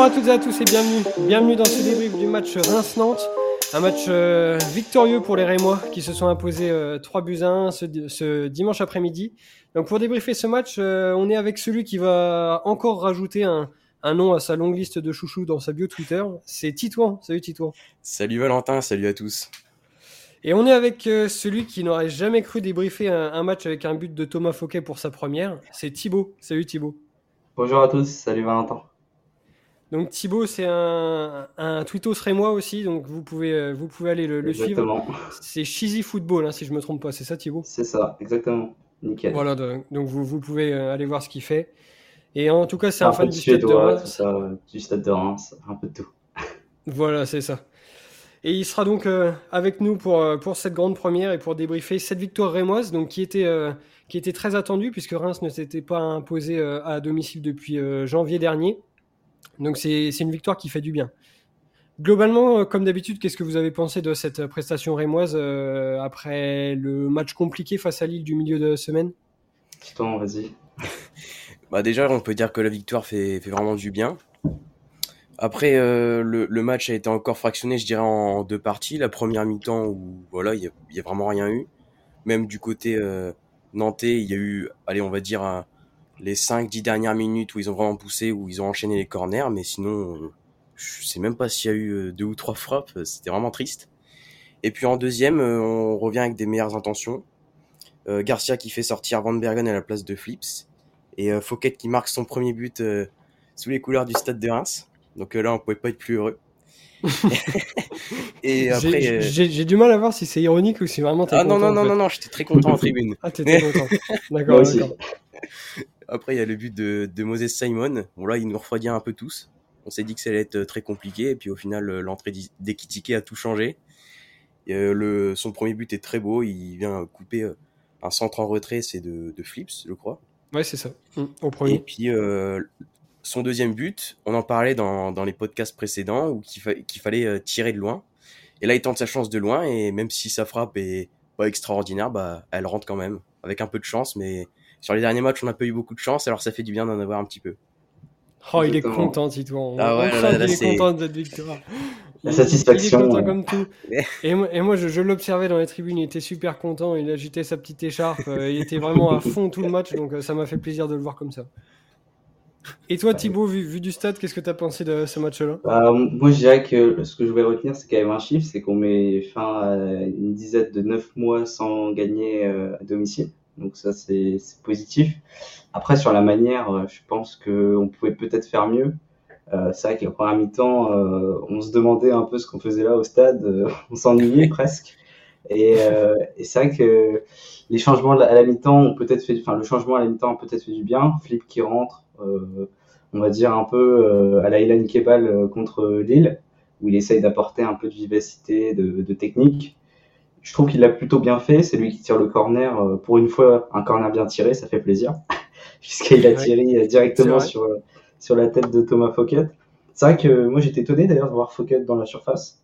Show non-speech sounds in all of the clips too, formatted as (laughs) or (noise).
Bonjour à toutes et à tous et bienvenue. Bienvenue dans ce débrief du match Reims-Nantes. Un match euh, victorieux pour les Rémois qui se sont imposés 3 euh, buts à 1 ce, dimanche après-midi. Donc pour débriefer ce match, euh, on est avec celui qui va encore rajouter un, nom à sa longue liste de chouchous dans sa bio Twitter. C'est Titouan. Salut Titouan. Salut Valentin, salut à tous. Et on est avec celui qui n'aurait jamais cru débriefer un, match avec un but de Thomas Fouquet pour sa première. C'est Thibaut. Salut Thibaut. Bonjour à tous, salut Valentin. Donc Thibaut, c'est un, un tweetos rémois aussi, donc vous pouvez, euh, vous pouvez aller le, suivre. C'est Cheesy Football, hein, si je me trompe pas, c'est ça Thibaut? C'est ça, exactement. Nickel. Voilà, donc vous, vous pouvez euh, aller voir ce qu'il fait. Et en tout cas, c'est un, fan du Stade de Reims. du Stade de Reims, un peu de tout. (laughs) voilà, c'est ça. Et il sera donc euh, avec nous pour, pour cette grande première et pour débriefer cette victoire rémoise, donc qui était, qui était très attendue puisque Reims ne s'était pas imposé à domicile depuis janvier dernier. Donc c'est une victoire qui fait du bien. Globalement, euh, comme d'habitude, qu'est-ce que vous avez pensé de cette prestation rémoise euh, après le match compliqué face à Lille du milieu de semaine? Titon, vas-y. (laughs) bah déjà, on peut dire que la victoire fait, vraiment du bien. Après, euh, le, match a été encore fractionné, je dirais, en deux parties. La première mi-temps où voilà, il n'y a, vraiment rien eu. Même du côté nantais, il y a eu, allez, on va dire, un, les 5-10 dernières minutes où ils ont vraiment poussé, où ils ont enchaîné les corners, mais sinon, je sais même pas s'il y a eu euh, deux ou trois frappes, c'était vraiment triste. Et puis en deuxième, euh, on revient avec des meilleures intentions. Euh, Garcia qui fait sortir Van Bergen à la place de Flips, et Fouquet qui marque son premier but sous les couleurs du stade de Reims. Donc là, on pouvait pas être plus heureux. (laughs) et après, j'ai du mal à voir si c'est ironique ou si vraiment Ah non non non, non non j'étais très content en (laughs) tribune. Ah t'étais content. (laughs) D'accord. Après, il y a le but de, de Moses Simon. Bon, là, il nous refroidit un peu tous. On s'est dit que ça allait être euh, très compliqué. Et puis, au final, euh, l'entrée d'Ekitike a tout changé. Euh, le, son premier but est très beau. Il vient couper un centre en retrait. C'est de, de, Flips, je crois. Ouais, c'est ça. Mmh, au premier. Et puis, son deuxième but, on en parlait dans, dans les podcasts précédents, où qu'il fallait tirer de loin. Et là, il tente sa chance de loin. Et même si sa frappe est pas extraordinaire, bah, elle rentre quand même. Avec un peu de chance, mais sur les derniers matchs, on n'a pas eu beaucoup de chance, alors ça fait du bien d'en avoir un petit peu. Oh, il est content, Titouan. Ah ouais, il est content de cette victoire. La satisfaction. Il est content comme tout. Et moi, et moi je, l'observais dans les tribunes, il était super content, il agitait sa petite écharpe, euh, il était vraiment à fond tout le match, donc euh, ça m'a fait plaisir de le voir comme ça. Et toi, Thibaut, vu, du stade, qu'est-ce que tu as pensé de ce match-là? Bah, Moi, je dirais que ce que je vais retenir, c'est quand même un chiffre c'est qu'on met fin à une dizaine de neuf mois sans gagner euh, à domicile. Donc ça, c'est positif. Après, sur la manière, euh, je pense qu'on pouvait peut-être faire mieux. Euh, c'est vrai que la première mi-temps, euh, on se demandait un peu ce qu'on faisait là au stade. on s'ennuyait (laughs) presque. Et, et c'est vrai que les changements à la mi-temps ont peut-être fait, enfin le changement à la mi-temps a peut-être fait du bien. Flip qui rentre, on va dire un peu à la Ilan Kebal contre Lille, où il essaye d'apporter un peu de vivacité, de, de technique je trouve qu'il l'a plutôt bien fait. C'est lui qui tire le corner. Euh, pour une fois, un corner bien tiré, ça fait plaisir. (laughs) Puisqu'il a tiré directement sur, sur la tête de Thomas Fouquet. C'est vrai que moi j'étais étonné d'ailleurs de voir Fouquet dans la surface.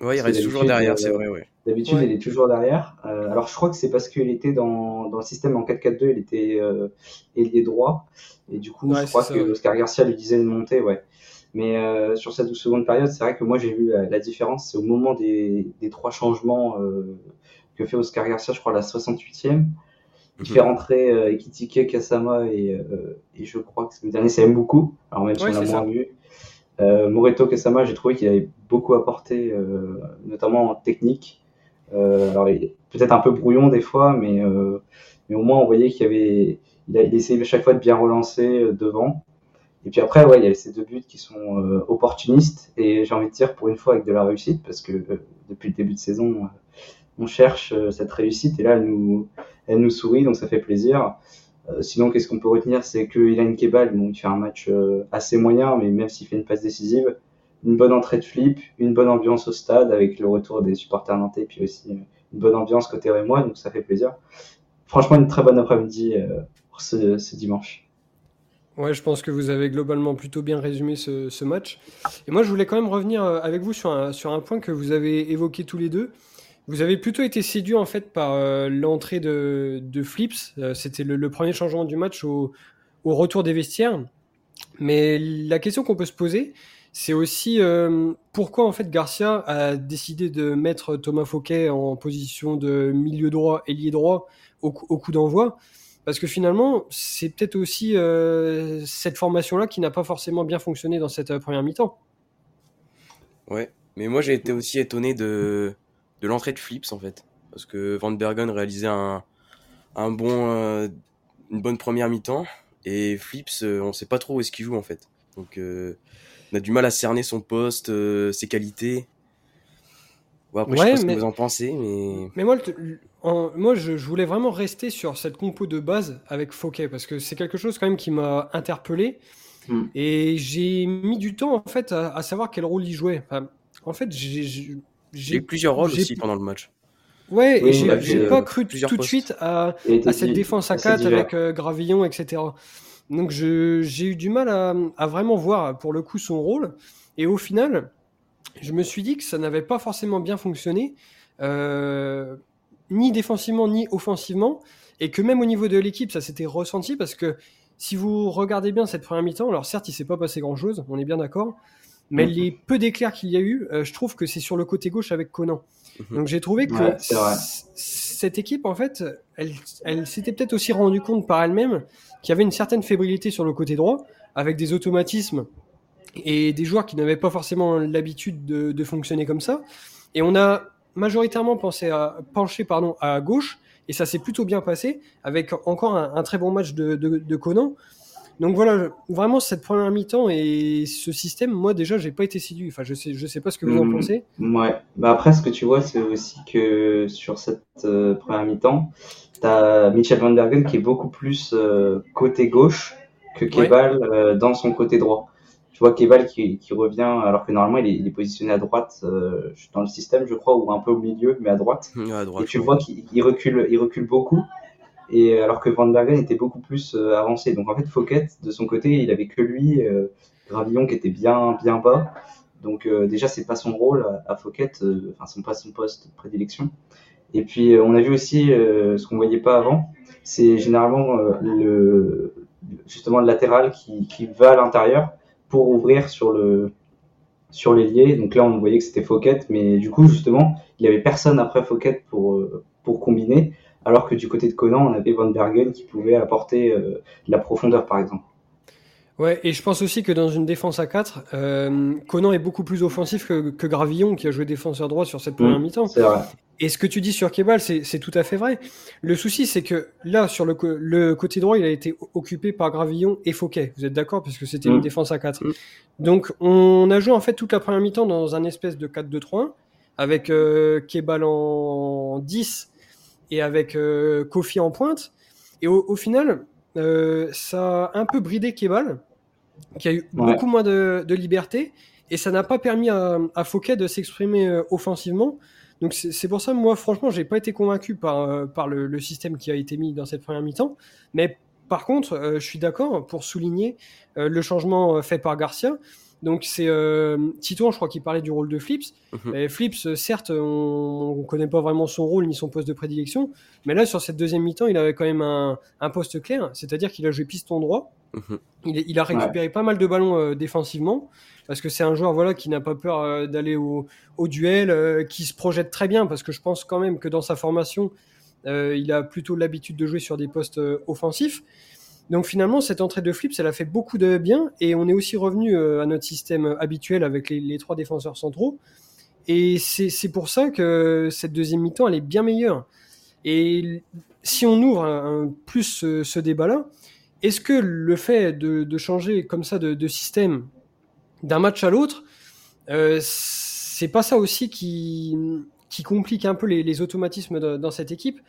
Oui, il reste toujours derrière, c'est vrai. Ouais. D'habitude, il est toujours derrière. Euh, alors je crois que c'est parce qu'il était dans, dans le système en 4-4-2, il était euh, ailier droit. Et du coup, je crois que Oscar Garcia lui disait de monter. Ouais. Mais euh, sur cette seconde période, c'est vrai que moi j'ai vu la, différence. C'est au moment des, des trois changements euh, que fait Oscar Garcia, je crois, la 68e. Il fait mhm. rentrer euh, Ekitike, Kasama et, euh, et je crois que le dernier c'est beaucoup. Alors même si on l'a moins vu. Euh, Moreto Kasama, j'ai trouvé qu'il avait beaucoup apporté, euh, notamment en technique. alors peut-être un peu brouillon des fois, mais, mais au moins on voyait qu'il avait, il a essayé à chaque fois de bien relancer devant. Et puis après, ouais, il y a ces deux buts qui sont euh, opportunistes et j'ai envie de dire pour une fois avec de la réussite parce que euh, depuis le début de saison, euh, on cherche cette réussite et là, elle nous, elle nous sourit donc ça fait plaisir. Sinon, qu'est-ce qu'on peut retenir? C'est que Ilan Kebal, il fait un match assez moyen, mais même s'il fait une passe décisive, une bonne entrée de flip, une bonne ambiance au stade avec le retour des supporters nantais, puis aussi une bonne ambiance côté Rémois, donc ça fait plaisir. Franchement, une très bonne après-midi pour ce, dimanche. Ouais, je pense que vous avez globalement plutôt bien résumé ce, match. Et moi, je voulais quand même revenir euh, avec vous sur un point que vous avez évoqué tous les deux. Vous avez plutôt été séduit en fait par euh, l'entrée de, Flips. Euh, c'était le, premier changement du match au, retour des vestiaires. Mais la question qu'on peut se poser, c'est aussi pourquoi en fait Garcia a décidé de mettre Thomas Fouquet en position de milieu droit, ailier droit au, au coup d'envoi? Parce que finalement, c'est peut-être aussi cette formation-là qui n'a pas forcément bien fonctionné dans cette première mi-temps. Ouais, mais moi j'ai été aussi étonné de, de l'entrée de Flips en fait. Parce que Van Bergen réalisait un, un bon, euh, une bonne première mi-temps. Et Flips, euh, on sait pas trop où est-ce qu'il joue en fait. Donc euh, on a du mal à cerner son poste, ses qualités. Bon, après, je sais pas ce que vous en pensez, mais. Mais moi, moi je, voulais vraiment rester sur cette compo de base avec Fouquet, parce que c'est quelque chose quand même qui m'a interpellé. Hmm. Et j'ai mis du temps en fait à, savoir quel rôle il jouait. en fait, j'ai eu plusieurs rôles aussi pendant le match. Ouais, et j'ai pas cru tout de suite à, à cette défense à 4 avec euh, Gravillon, etc. Donc j'ai eu du mal à, à, vraiment voir pour le coup son rôle. Et au final, je me suis dit que ça n'avait pas forcément bien fonctionné, euh, ni défensivement ni offensivement, et que même au niveau de l'équipe, ça s'était ressenti parce que si vous regardez bien cette première mi-temps, alors certes, il s'est pas passé grand-chose, on est bien d'accord, mais mm. les peu d'éclairs qu'il y a eu, euh, je trouve que c'est sur le côté gauche avec Conan. Mhm. Donc j'ai trouvé que cette équipe, en fait, elle, elle s'était peut-être aussi rendu compte par elle-même qu'il y avait une certaine fébrilité sur le côté droit, avec des automatismes et des joueurs qui n'avaient pas forcément l'habitude de, de, fonctionner comme ça. Et on a majoritairement pensé à pencher pardon à gauche et ça s'est plutôt bien passé avec encore un, un très bon match de, de, de Conan. Donc voilà, vraiment cette première mi-temps et ce système, moi déjà, j'ai pas été séduit. Enfin, je sais, je sais pas ce que vous en mm. pensez. Ouais. Bah après, ce que tu vois, c'est aussi que sur cette euh, première mi-temps, tu as Michel Van Bergen qui est beaucoup plus euh, côté gauche que Kebal euh, dans son côté droit. Tu vois Kebal qui, qui revient alors que normalement il est, il est positionné à droite dans le système, je crois, ou un peu au milieu, mais à droite. à droite et tu vois qu'il recule, il recule beaucoup et alors que Van Bergen était beaucoup plus euh, avancé. Donc en fait, Fouquet, de son côté, il avait que lui, euh, Gravillon qui était bien bien bas. Donc euh, déjà, c'est pas son rôle à, Fouquet, enfin c'est pas son poste de prédilection. Et puis on a vu aussi ce qu'on voyait pas avant, c'est généralement le justement le latéral qui, qui va à l'intérieur pour ouvrir sur le sur l'ailier. Donc là, on voyait que c'était Fouquet, mais du coup, justement, il y avait personne après Fouquet pour pour combiner alors que du côté de Conan, on avait Van Bergen qui pouvait apporter euh, de la profondeur, par exemple. Ouais, et je pense aussi que dans une défense à 4, euh, Conan est beaucoup plus offensif que, Gravillon, qui a joué défenseur droit sur cette première mmh, mi-temps. C'est vrai. Et ce que tu dis sur Kebal, c'est tout à fait vrai. Le souci, c'est que là, sur le, le, côté droit, il a été occupé par Gravillon et Fouquet. Vous êtes d'accord? Puisque c'était une mmh. défense à 4. Mmh. Donc, on a joué en fait toute la première mi-temps dans un espèce de 4-2-3-1, avec euh, Kebal en 10 et avec euh, Kofi en pointe. Et au, final, euh, ça a un peu bridé Kebal, qui a eu beaucoup moins de, liberté, et ça n'a pas permis à, à Fouquet de s'exprimer euh, offensivement. Donc c'est pour ça, moi, franchement, j'ai pas été convaincu par, par le, système qui a été mis dans cette première mi-temps. Mais par contre, je suis d'accord pour souligner le changement fait par Garcia. Donc c'est euh, Tito, je crois qu'il parlait du rôle de Flips. Mhm. Flips, certes, on, ne connaît pas vraiment son rôle ni son poste de prédilection, mais là sur cette deuxième mi-temps, il avait quand même un, poste clair, c'est-à-dire qu'il a joué piston droit. Mhm. il, a récupéré pas mal de ballons euh, défensivement parce que c'est un joueur voilà qui n'a pas peur euh, d'aller au, duel, qui se projette très bien parce que je pense quand même que dans sa formation, il a plutôt l'habitude de jouer sur des postes offensifs. Donc finalement, cette entrée de Flips, elle a fait beaucoup de bien et on est aussi revenu euh, à notre système habituel avec les, trois défenseurs centraux. Et c'est pour ça que cette deuxième mi-temps, elle est bien meilleure. Et si on ouvre un, plus ce, débat-là, est-ce que le fait de, changer comme ça de, système d'un match à l'autre, euh, c'est pas ça aussi qui, complique un peu les automatismes dans cette équipe?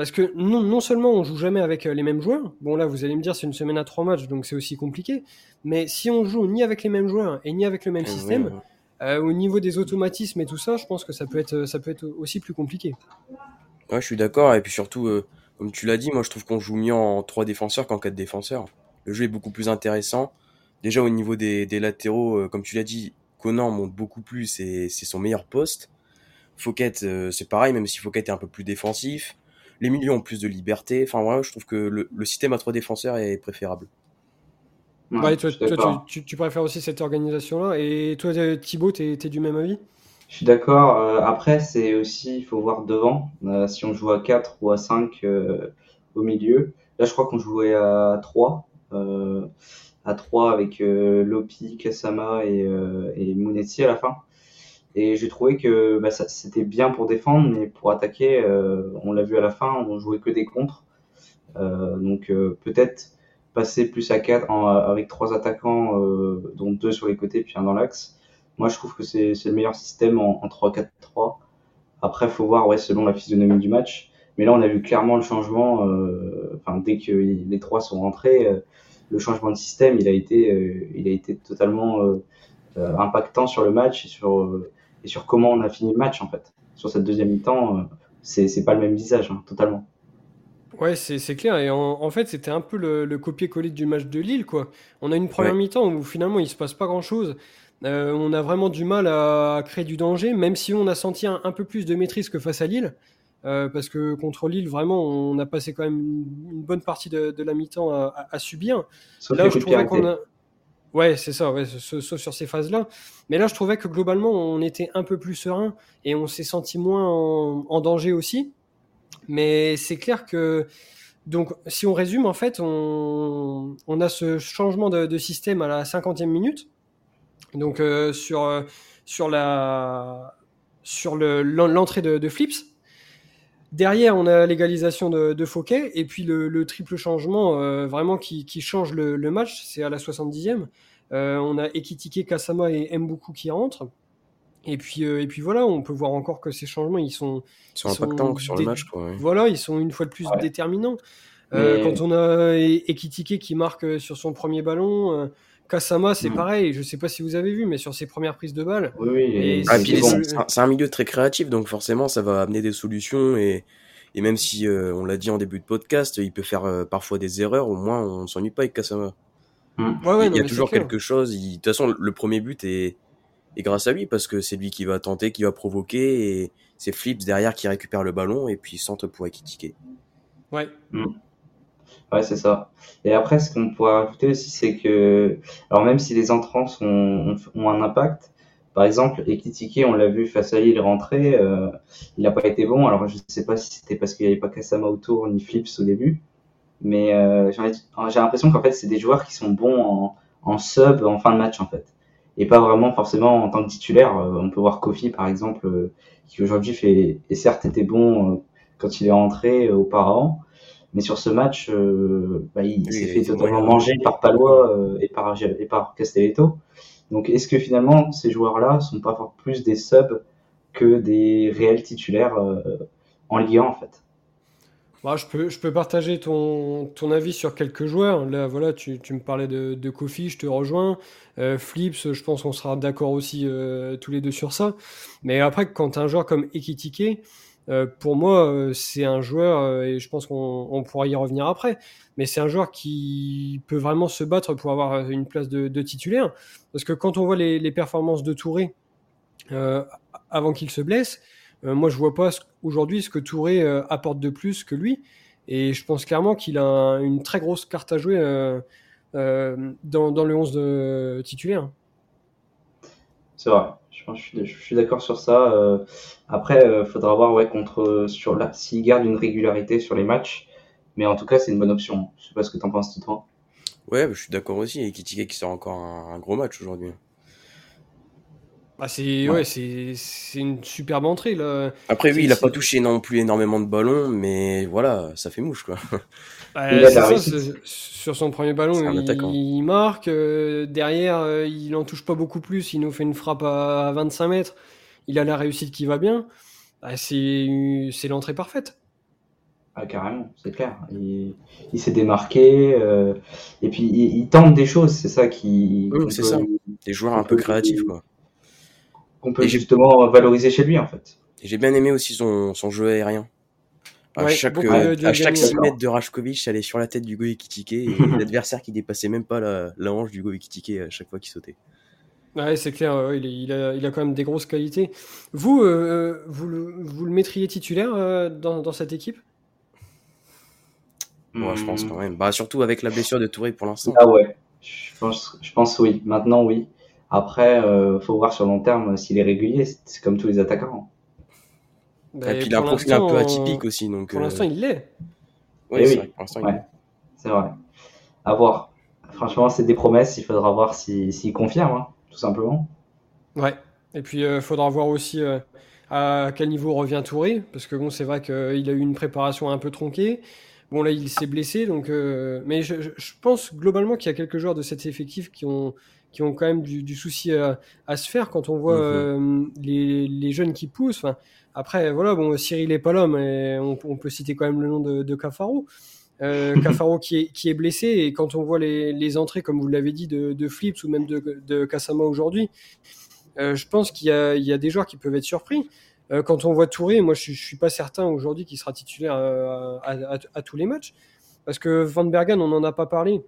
Parce que non, non seulement on joue jamais avec euh, les mêmes joueurs, bon là vous allez me dire c'est une semaine à trois matchs donc c'est aussi compliqué, mais si on joue ni avec les mêmes joueurs et ni avec le même système, euh, au niveau des automatismes et tout ça, je pense que ça peut être, ça peut être aussi plus compliqué. Ouais, je suis d'accord, et puis surtout, euh, comme tu l'as dit, moi je trouve qu'on joue mieux en trois défenseurs qu'en quatre défenseurs. Le jeu est beaucoup plus intéressant. Déjà au niveau des, des latéraux, comme tu l'as dit, Conan monte beaucoup plus et c'est son meilleur poste. Fouquet, c'est pareil, même si Fouquet est un peu plus défensif les milieux ont plus de liberté. Enfin, voilà, je trouve que le, système à trois défenseurs est préférable. Ouais, toi, tu, préfères aussi cette organisation-là. Et toi, Thibaut, tu es, du même avis? Je suis d'accord. Euh, après, c'est aussi, il faut voir devant. Euh, si on joue à 4 ou à 5 euh, au milieu. Là, je crois qu'on jouait à 3. à 3 avec Lopi, Kasama et, et à la fin. Et j'ai trouvé que bah, c'était bien pour défendre, mais pour attaquer, on l'a vu à la fin, on jouait que des contres. donc peut-être passer plus à 4 avec trois attaquants, euh, dont deux sur les côtés puis un dans l'axe. Moi, je trouve que c'est le meilleur système en, 3-4-3. Après, faut voir ouais, selon la physionomie du match. Mais là, on a vu clairement le changement. Euh, enfin, dès que les trois sont rentrés, euh, le changement de système, il a été, il a été totalement impactant sur le match et sur, et sur comment on a fini le match en fait. Sur cette deuxième mi-temps, c'est pas le même visage, hein, totalement. Ouais, c'est clair. Et en, fait, c'était un peu le, copier-coller du match de Lille, quoi. On a une première mi-temps où finalement il se passe pas grand-chose. Euh, on a vraiment du mal à, créer du danger, même si on a senti un, peu plus de maîtrise que face à Lille. Euh, parce que contre Lille, vraiment, on a passé quand même une, bonne partie de, la mi-temps à, subir. là, je trouvais qu'on a. Ouais, c'est ça, ouais, sauf sur ces phases-là. Mais là, je trouvais que globalement, on était un peu plus serein et on s'est senti moins en danger aussi. Mais c'est clair que, donc, si on résume, en fait, on, a ce changement de, système à la 50e minute. Donc, euh, sur, euh, sur la sur l'entrée de, Flips. Derrière, on a l'égalisation de, de Fouquet et puis le, triple changement euh, vraiment qui, change le, match, c'est à la 70e. on a Ekitike, Kasama et Mbuku qui rentrent. Et puis, euh, et puis voilà, on peut voir encore que ces changements, ils sont, ils sont impactants sur le match. Voilà, ils sont une fois de plus déterminants. Euh, quand on a Ekitike qui marque euh, sur son premier ballon, Kasama, c'est mm. pareil. Je sais pas si vous avez vu, mais sur ses premières prises de balles. Oui, ah, c'est un milieu très créatif, donc forcément, ça va amener des solutions. Et, et même si on l'a dit en début de podcast, il peut faire parfois des erreurs, au moins on s'ennuie pas avec Kasama. Mm. il y a toujours quelque chose. De toute façon, le premier but est et grâce à lui parce que c'est lui qui va tenter, qui va provoquer et c'est Flips derrière qui récupère le ballon et puis centre pour équitiquer. Ouais. Mm. Ouais, c'est ça. Et après, ce qu'on pourrait rajouter aussi, c'est que, alors même si les entrants ont, un impact, par exemple, Ekitike, on l'a vu face à Lille rentrer, euh, il n'a pas été bon. Alors je ne sais pas si c'était parce qu'il n'y avait pas Kasama autour ni Flips au début, mais euh, j'ai l'impression qu'en fait c'est des joueurs qui sont bons en, en sub en fin de match en fait et pas vraiment forcément en tant que titulaire. Euh, on peut voir Kofi par exemple, euh, qui aujourd'hui fait et certes était bon euh, quand il est rentré auparavant, mais sur ce match, bah, il s'est fait totalement manger par Palois et par et par Castelletto. Donc est-ce que finalement ces joueurs-là sont pas plus des subs que des réels titulaires en Ligue 1 en fait? Bah, je, peux, je peux partager ton, ton avis sur quelques joueurs. Là, voilà, tu, tu me parlais de, de Kofi, je te rejoins. Euh, Flips, je pense qu'on sera d'accord aussi euh, tous les deux sur ça. Mais après, quand un joueur comme Ekitike, euh, pour moi, c'est un joueur, et je pense qu'on on pourra y revenir après, mais c'est un joueur qui peut vraiment se battre pour avoir une place de, titulaire. Parce que quand on voit les, performances de Touré avant qu'il se blesse, euh, moi, je vois pas aujourd'hui ce que Touré euh, apporte de plus que lui. Et je pense clairement qu'il a une très grosse carte à jouer euh, dans, le 11 de titulaire. C'est vrai. Je, suis, d'accord sur ça. après, il faudra voir ouais, contre, sur s'il garde une régularité sur les matchs. Mais en tout cas, c'est une bonne option. Je sais pas ce que tu en penses, toi. Ouais, je suis d'accord aussi. Et Kitike qui sort encore un gros match aujourd'hui. Ah, c'est ouais. c'est une superbe entrée là. Après oui, il a pas touché non plus énormément de ballons, mais voilà, ça fait mouche quoi. (laughs) sur son premier ballon, il, marque. Euh, derrière, euh, il en touche pas beaucoup plus. Il nous fait une frappe à, 25 mètres. Il a la réussite qui va bien. Bah, c'est l'entrée parfaite. Ah, carrément, c'est clair. Il, s'est démarqué. Euh, et puis il, tente des choses, c'est ça qui. c'est ça. Des joueurs un peu créatifs quoi qu'on peut justement valoriser chez lui en fait. J'ai bien aimé aussi son, son jeu aérien. À chaque, euh, à chaque 6 mètres de Rajkovic, allait sur la tête du Ekitike et (laughs) l'adversaire qui dépassait même pas la, la hanche du Ekitike à chaque fois qu'il sautait. Ouais, c'est clair, il, il, a, il, a, quand même des grosses qualités. Vous, euh, vous, le, vous le mettriez titulaire euh, dans, dans, cette équipe? Moi, je pense quand même. Bah, surtout avec la blessure de Touré pour l'instant. Ah ouais. Je pense, je pense oui. Maintenant, oui. Après, il faut voir sur long terme s'il est régulier. C'est comme tous les attaquants. Bah, et puis il a un profil un peu atypique aussi. Donc, pour l'instant, il l'est. Oui, c'est vrai. C'est vrai. À voir. Franchement, c'est des promesses. Il faudra voir s'il si, confirme, hein, tout simplement. Ouais. Et puis, il faudra voir aussi à quel niveau revient Touré, parce que bon, c'est vrai qu'il a eu une préparation un peu tronquée. Bon, là, il s'est blessé, donc. Euh, mais je, pense globalement qu'il y a quelques joueurs de cet effectif qui ont, qui ont quand même du, souci à, se faire quand on voit mhm. euh, les, les, jeunes qui poussent. Enfin, après, voilà, bon, Cyril n'est pas là, mais on, peut citer quand même le nom de, de Cafaro. Euh, Cafaro qui est, qui est blessé, et quand on voit les, les entrées, comme vous l'avez dit, de, de Flips ou même de, de Kasama aujourd'hui, euh, je pense qu'il y, y, a des joueurs qui peuvent être surpris. Euh, quand on voit Touré, moi je, ne suis pas certain aujourd'hui qu'il sera titulaire euh, à, tous les matchs. Parce que Van Bergen, on n'en a pas parlé.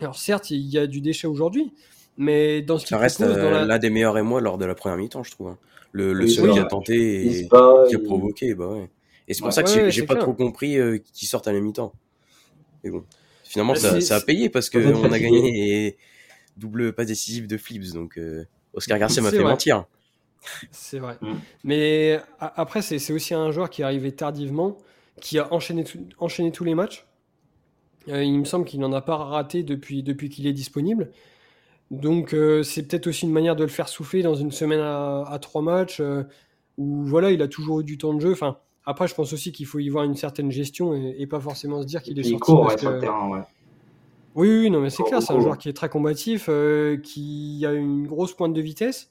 Alors certes, il y a du déchet aujourd'hui, mais dans ce Ça reste l'un des meilleurs et moi lors de la première mi-temps, je trouve. Hein. Le, seul qui a tenté et qui a provoqué, bah ouais. Et c'est pour ça que j'ai pas trop compris qu'il sorte à la mi-temps. Mais bon, finalement, bah, ça, a payé parce qu'on a gagné et double pas décisif de Flips, donc Oscar Garcia m'a fait mentir. C'est vrai. Mm. Mais après, c'est aussi un joueur qui est arrivé tardivement, qui a enchaîné, enchaîné tous les matchs. Euh, il me semble qu'il n'en a pas raté depuis, depuis qu'il est disponible. Donc euh, c'est peut-être aussi une manière de le faire souffler dans une semaine à, trois matchs, euh, où voilà, il a toujours eu du temps de jeu. Enfin, après, je pense aussi qu'il faut y voir une certaine gestion et, pas forcément se dire qu'il est sorti. Court, sur le terrain, ouais. Oui, oui, non, mais c'est clair, c'est un joueur qui est très combatif, euh, qui a une grosse pointe de vitesse.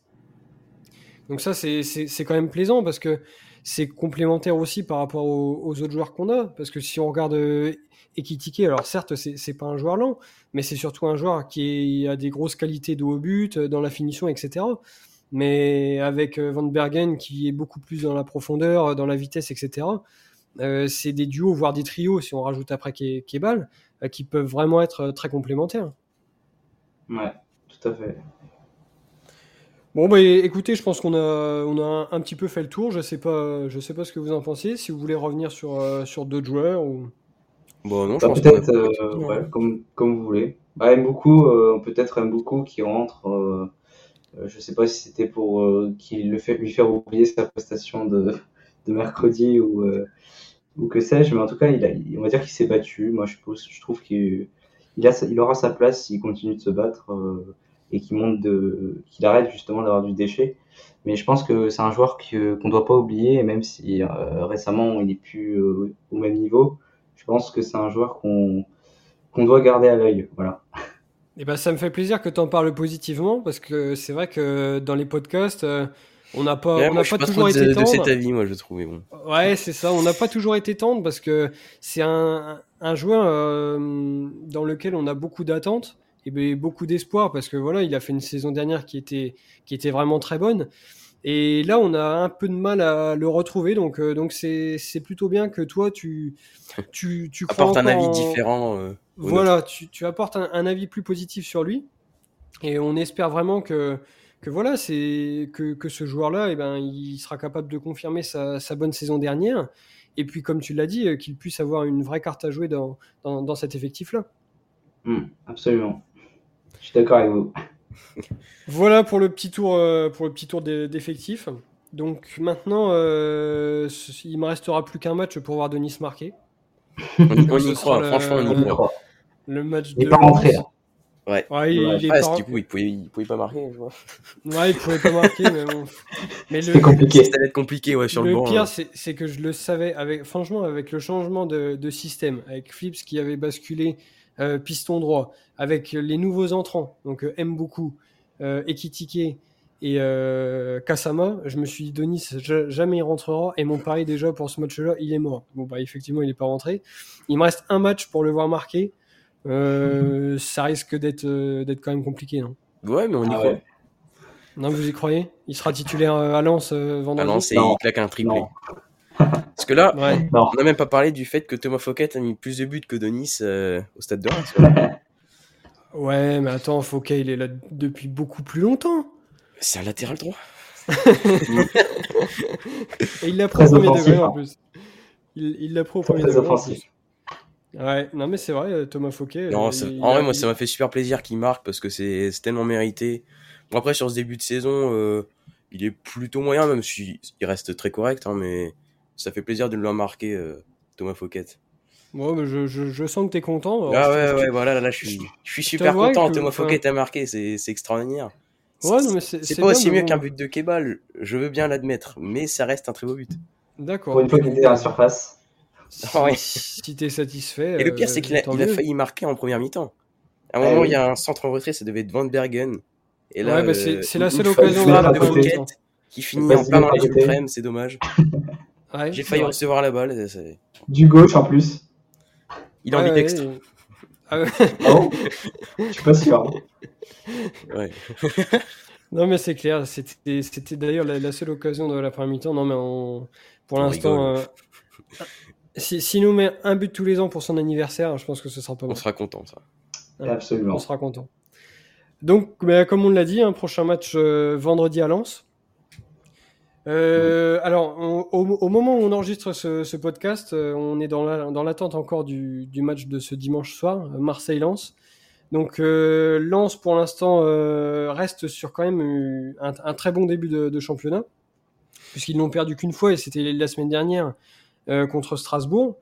Donc ça, c'est quand même plaisant parce que c'est complémentaire aussi par rapport aux, autres joueurs qu'on a. Parce que si on regarde euh, Ekitike, alors certes, c'est pas un joueur lent, mais c'est surtout un joueur qui a des grosses qualités de haut but, dans la finition, etc. Mais avec euh, Van Bergen qui est beaucoup plus dans la profondeur, dans la vitesse, etc. Euh, c'est des duos, voire des trios, si on rajoute après Kebal, euh, qui peuvent vraiment être euh, très complémentaires. Ouais, tout à fait. Bon, bah, écoutez, je pense qu'on a, on a un, petit peu fait le tour. Je sais pas, je sais pas ce que vous en pensez. Si vous voulez revenir sur, sur d'autres joueurs ou. Bon, non, je bah, pense peut-être, comme, comme, vous voulez. Bah, aime beaucoup, peut-être aime beaucoup qui rentre. je sais pas si c'était pour qu'il le fait, lui faire oublier sa prestation de, de mercredi ou, ou que sais-je, mais en tout cas, il a, on va dire qu'il s'est battu. Moi, je, je trouve qu'il il, il aura sa place s'il continue de se battre euh, et qu'il monte de, qu'il arrête justement d'avoir du déchet. Mais je pense que c'est un joueur qu'on ne doit pas oublier, même si euh, récemment il n'est plus euh, au même niveau, pense que c'est un joueur qu'on qu'on doit garder à l'œil. Voilà. Et eh ben, ça me fait plaisir que tu en parles positivement, parce que c'est vrai que dans les podcasts, on n'a pas, on pas, toujours été tendre. de cet avis, moi, je trouve. Bon. Ouais, c'est ça. On n'a pas toujours été tendre parce que c'est un, un, joueur euh, dans lequel on a beaucoup d'attentes et beaucoup d'espoir parce que voilà, il a fait une saison dernière qui était, qui était vraiment très bonne. Et là, on a un peu de mal à le retrouver, donc euh, donc c'est plutôt bien que toi tu (laughs) tu tu apportes un avis différent. Euh, voilà, tu, tu apportes un, un, avis plus positif sur lui, et on espère vraiment que que voilà, c'est que, que, ce joueur-là, eh ben, il sera capable de confirmer sa, sa bonne saison dernière. Et puis, comme tu l'as dit, euh, qu'il puisse avoir une vraie carte à jouer dans, dans, dans cet effectif-là. Hmm, absolument. Je suis d'accord avec vous. Voilà pour le petit tour, euh, pour le petit tour d'effectif. Donc maintenant, euh, il me restera plus qu'un match pour voir Denis marquer. On y croit, franchement, on y croit. Le match il de. Pas rentré, Ouais. ouais il, il est du coup, il pouvait, il pouvait pas marquer, je vois. Ouais, il pouvait pas marquer, mais bon. Mais le, compliqué. Ça allait être compliqué, ouais, sur le, le banc. Le pire, c'est que je le savais, avec, franchement, avec le changement de, de système, avec Flips qui avait basculé euh, piston droit, avec les nouveaux entrants, donc euh, beaucoup, euh, Ekitike et euh, Kasama, je me suis dit, Denis, jamais il rentrera, et mon pari déjà pour ce match-là, il est mort. Bon, bah, effectivement, il est pas rentré. Il me reste un match pour le voir marquer. Euh, ça risque d'être euh, d'être quand même compliqué, non? Ouais, mais on y ah croit. Non, vous y croyez? Il sera titulaire à Lens vendredi? À Lens et il claque un triplé. Parce que là, (laughs) on n'a même pas parlé du fait que Thomas Fouquet a mis plus de buts que Denis au stade de Reims. (laughs) ouais, mais attends, Fouquet, il est là depuis beaucoup plus longtemps. C'est un latéral droit. (laughs) et il l'a pris au premier degré en plus. Il l'a pris au premier degré en plus. Ouais, non mais c'est vrai, Thomas Fouquet. Non, en vrai, moi, ça m'a fait super plaisir qu'il marque parce que c'est tellement mérité. Bon, après, sur ce début de saison, il est plutôt moyen, même s'il reste très correct, hein, mais ça fait plaisir de le marquer, Thomas Fouquet. Moi, je, je, je, sens que tu es content. ah ouais, ouais, voilà, là, je suis, je suis super content. Thomas Fouquet a marqué, c'est extraordinaire. Ouais, non, mais c'est pas aussi mieux qu'un but de Kebal, je veux bien l'admettre, mais ça reste un très beau but. D'accord. Pour une fois qu'il était à la surface. (laughs) Si, si t'es satisfait. Et le pire, c'est qu'il a, il a failli marquer en première mi-temps. À un moment, il y a un centre en retrait, ça devait être Van Bergen. Et là, ouais, bah c'est euh, la seule occasion de Fouquet qui finit en plein dans les suprêmes, c'est dommage. (laughs) Ouais, J'ai failli recevoir la balle. Du gauche en plus. Il est en. Ouais. (laughs) Ah ouais. oh, je suis pas sûr. (laughs) Ouais. (laughs) non, mais c'est clair. C'était d'ailleurs la, la, seule occasion de la première mi-temps. Non, mais on, pour l'instant, euh, si, si nous met un but tous les ans pour son anniversaire, je pense que ce sera pas mal. On sera content, ça. Absolument. On sera content. Donc, bah, comme on l'a dit, un prochain match euh, vendredi à Lens. Euh, alors, au, moment où on enregistre ce, podcast, euh, on est dans l'attente encore du, match de ce dimanche soir, Marseille-Lens. Donc, euh, Lens, pour l'instant, euh, reste sur quand même un, très bon début de, championnat, puisqu'ils n'ont perdu qu'une fois, et c'était la semaine dernière euh, contre Strasbourg.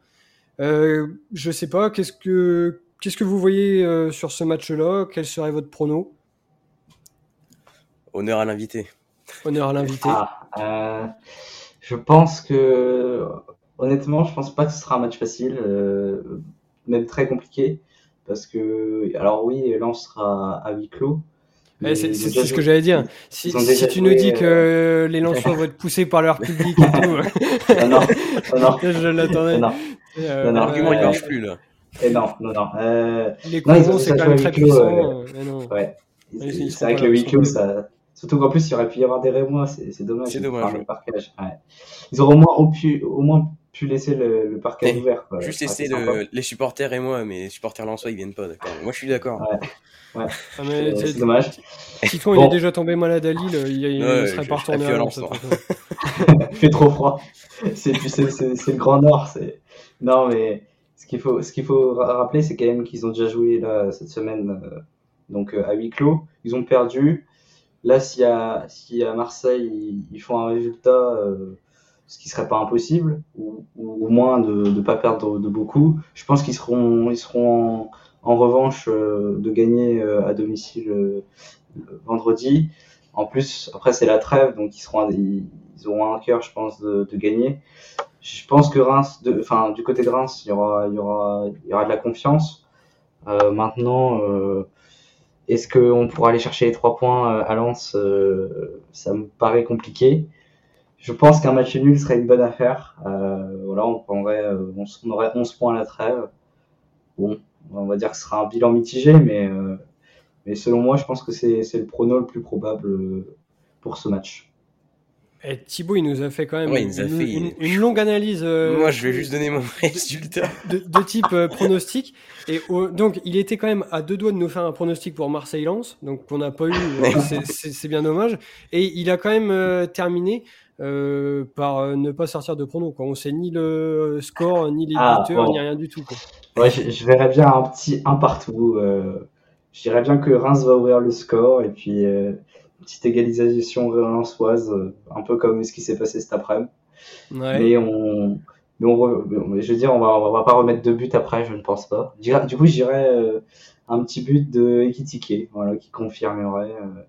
je sais pas, qu'est-ce que qu'est-ce que vous voyez sur ce match-là? Quel serait votre prono? Honneur à l'invité. Honneur à l'invité. Ah, euh, je pense que, honnêtement, je pense pas que ce sera un match facile, euh, même très compliqué, parce que, alors oui, Lens sera à huis clos. Ouais, c'est ce que j'allais dire. Si, si tu nous dis que euh... les Lensois (laughs) vont être poussés par leur public et tout. (laughs) non, non, non. (laughs) je l'attendais. Non, euh, non, l'argument il marche plus là. Et non, non, non. Euh... Les coupons, c'est quand même très puissant. Euh... Ouais. C'est vrai que le huis clos, ça, Surtout qu'en plus, il aurait pu y avoir des Rémois, c'est dommage. C'est dommage. Le parquage. Ouais. Ils auraient au moins pu, au moins pu laisser le, le parquage ouvert. Quoi. Juste laisser le, les supporters Rémois, mais les supporters Lensois, ils viennent pas, d'accord. Moi, je suis d'accord. Ouais. ouais. Ah, mais c'est dommage. (laughs) Titouan, bon. il est déjà tombé malade à Lille, il, il ouais, serait pas retourné à Lens. il fait trop froid. C'est le Grand Nord. Non, mais ce qu'il faut, ce qu'il faut rappeler, c'est quand même qu'ils ont déjà joué là, cette semaine euh, donc, euh, à huis clos. Ils ont perdu. Là, si à, si à Marseille, ils, font un résultat, euh, ce qui serait pas impossible, ou, ou au moins de ne pas perdre de, beaucoup, je pense qu'ils seront, ils seront en, en revanche euh, de gagner euh, à domicile euh, vendredi. En plus, après, c'est la trêve, donc ils, seront, ils, auront un cœur, je pense, de, de, gagner. Je pense que Reims, de, enfin, du côté de Reims, il y aura, il y aura, il y aura de la confiance. maintenant, est-ce qu'on pourra aller chercher les trois points à Lens euh, Ça me paraît compliqué. Je pense qu'un match nul serait une bonne affaire. Euh, voilà, on, aurait 11 points à la trêve. Bon, on va dire que ce sera un bilan mitigé, mais, euh, mais selon moi, je pense que c'est le prono le plus probable pour ce match. Et Thibaut, il nous a fait quand même ouais, une, fait une, une, longue analyse. Euh, Moi, je vais juste donner mon (laughs) résultat. De, type euh, pronostic. Et au, donc, il était quand même à deux doigts de nous faire un pronostic pour Marseille-Lens, donc qu'on n'a pas eu. c'est bien dommage. Et il a quand même euh, terminé euh, par ne pas sortir de prono. Quoi. On sait ni le score, ni les ah, buteurs, bon. ni rien du tout. Quoi. Ouais, je, je, verrais bien un petit un partout. je dirais bien que Reims va ouvrir le score et puis petite égalisation lensoise, un peu comme ce qui s'est passé cet après-midi. Ouais. Mais on, mais on, je veux dire, on va, on va pas remettre deux buts après, je ne pense pas. Du coup, j'irais euh, un petit but de Ekitike, voilà, qui confirmerait euh,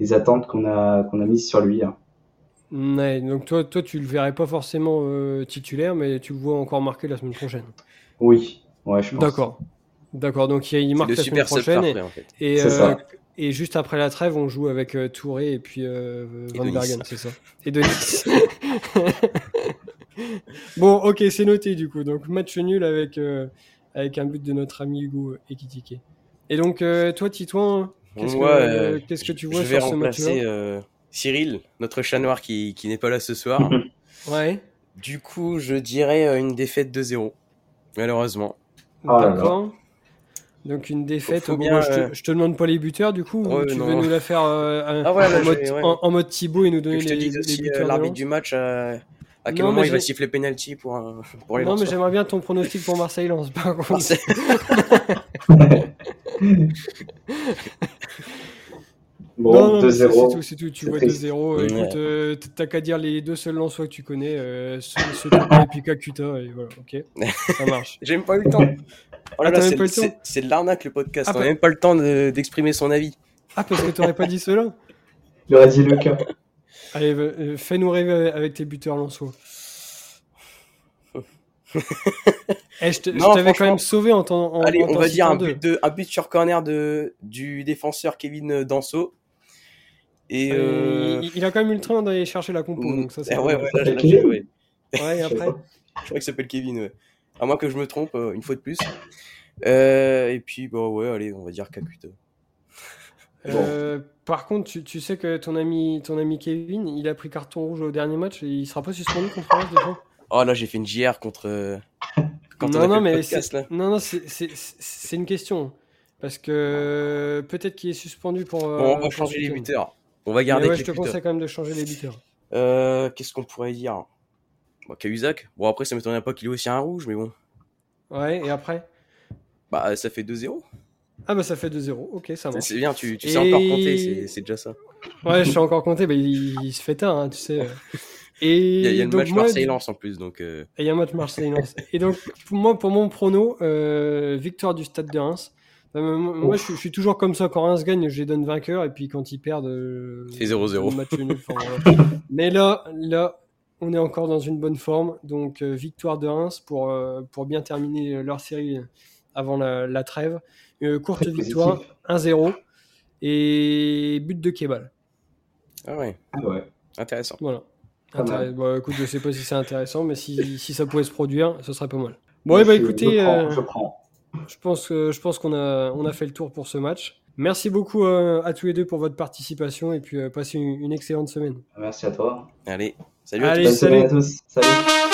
les attentes qu'on a, qu'on a mises sur lui. Hein. Ouais, donc toi, toi, tu le verrais pas forcément euh, titulaire, mais tu le vois encore marqué la semaine prochaine. Oui, ouais, je pense. D'accord. D'accord, donc il marque la semaine prochaine. Parfait, en fait. Et, euh, et juste après la trêve, on joue avec euh, Touré et puis euh, Van Bergen, c'est ça. Et Denis. (laughs) bon, ok, c'est noté du coup. Donc match nul avec, euh, avec un but de notre ami Hugo Ekitike. Et donc euh, toi, Titouan, qu'est-ce que, qu que, tu vois je vais sur ce match-là Cyril, notre chat noir qui, qui n'est pas là ce soir. (laughs) ouais. Du coup, je dirais une défaite 2-0, malheureusement. Oh D'accord. Donc une défaite. Faut bon, bien, moi, je, te, euh, je te demande pas les buteurs du coup. Ouais, tu non. veux nous la faire euh, Ah ouais, là, en, mode, ouais. en, en mode Thibaut et nous donner Que je te les, dise les euh, l'arbitre du match, euh, À quel moment il va siffler penalty pour, un, pour les Non, mais j'aimerais bien ton pronostic pour Marseille-Lens, par contre. (laughs) (laughs) Bon, 2-0. C'est tout, tu vois 2-0. Écoute, euh, t'as qu'à dire les deux seuls Lensois que tu connais, euh, ceux et puis Kakuta, et voilà, ok. (laughs) Ça marche. J'ai même pas eu le temps. Oh là ah, c'est de l'arnaque le podcast, ah, on n'a même pas le temps d'exprimer son avis. Ah, parce que t'aurais pas dit cela? (laughs) Il aurait dit le cas. Allez, euh, fais-nous rêver avec tes buteurs Lensois. Eh, je t'avais quand même sauvé en temps. Allez, on va dire un but, de, un but sur corner de, du défenseur Kevin Danso. Et euh, il, a quand même eu le train d'aller chercher la compo. Donc ça, c'est ouais, ouais, ouais, ouais. ouais, après. Je crois qu'il s'appelle Kevin, ouais. À moins que je me trompe, euh, une fois de plus. Euh, et puis, bon, ouais, allez, on va dire Kakuta. Euh, par contre, tu, tu, sais que ton ami, ton ami Kevin, il a pris carton rouge au dernier match et il sera pas suspendu contre Reims déjà Oh là, j'ai fait une JR contre. non, non, mais non, non, c'est une question. Parce que peut-être qu'il est suspendu pour. Bon, on va changer les buteurs. On va garder. ouais, je te conseille quand même de changer les buteurs. Euh, Qu'est-ce qu'on pourrait dire? Bon, Cahuzac. Bon, après, ça m'étonnerait pas qu'il ait aussi un rouge, mais bon. Ouais, et après? Bah, ça fait 2-0. Ah, bah, ça fait 2-0. Ok, ça va. C'est bien, tu, tu sais encore compter, c'est déjà ça. Ouais, je sais encore compter, mais il, se fait tard, hein, tu sais. (laughs) Et il y a, le match Marseille-Lens en plus. Donc, euh. Et il y a un match Marseille-Lens. et donc, pour moi, pour mon prono, euh, victoire du Stade de Reims. Euh, moi, je, suis toujours comme ça. Quand Reims gagne, je les donne vainqueurs. Et puis quand ils perdent, euh, c'est 0-0. (laughs) Mais là, là, on est encore dans une bonne forme. Donc, euh, victoire de Reims pour, pour bien terminer leur série avant la, trêve. courte victoire, 1-0. Et but de Kebal. Ah ouais. Ah ouais. Intéressant. Voilà. Bon, écoute, je sais pas si c'est intéressant, mais si, si, ça pouvait se produire, ce serait pas mal. Bon, bah, écoutez. je prends. Je pense, je pense qu'on a, on a fait le tour pour ce match. Merci beaucoup euh, à tous les deux pour votre participation et puis euh, passez une, excellente semaine. Merci à toi. Allez, salut à tous. Salut. à tous. Salut.